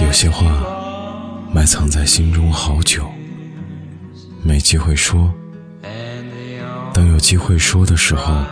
有些话埋藏在心中好久，没机会说，等有机会说的时候，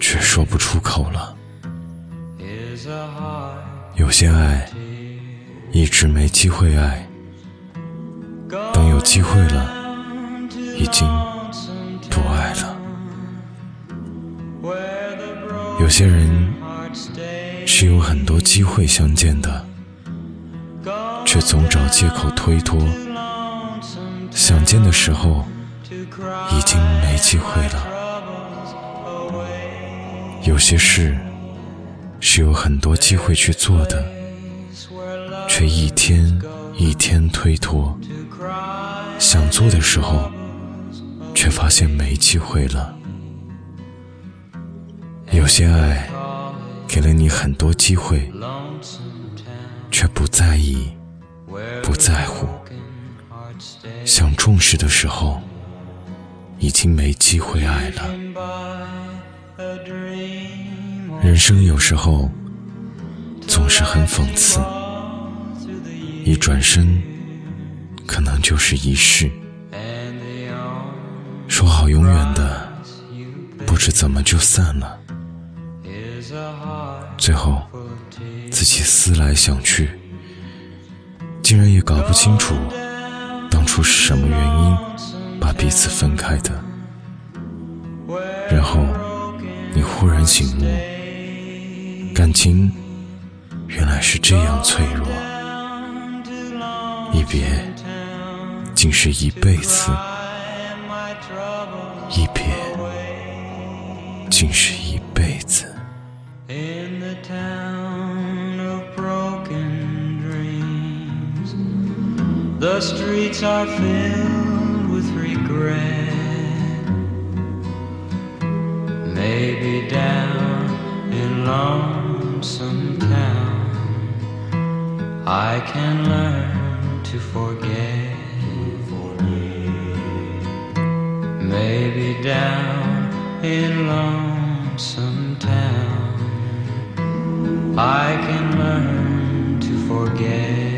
却说不出口了。有些爱一直没机会爱，等有机会了，已经不爱了。有些人是有很多机会相见的，却总找借口推脱，想见的时候已经没机会了。有些事。是有很多机会去做的，却一天一天推脱。想做的时候，却发现没机会了。有些爱给了你很多机会，却不在意、不在乎。想重视的时候，已经没机会爱了。人生有时候总是很讽刺，一转身可能就是一世。说好永远的，不知怎么就散了。最后自己思来想去，竟然也搞不清楚当初是什么原因把彼此分开的。然后你忽然醒悟。感情原来是这样脆弱，一别竟是一辈子，一别竟是一 The streets are filled with regret. Maybe down in lonesome town, I can learn to forget. Maybe down in lonesome town, I can learn to forget.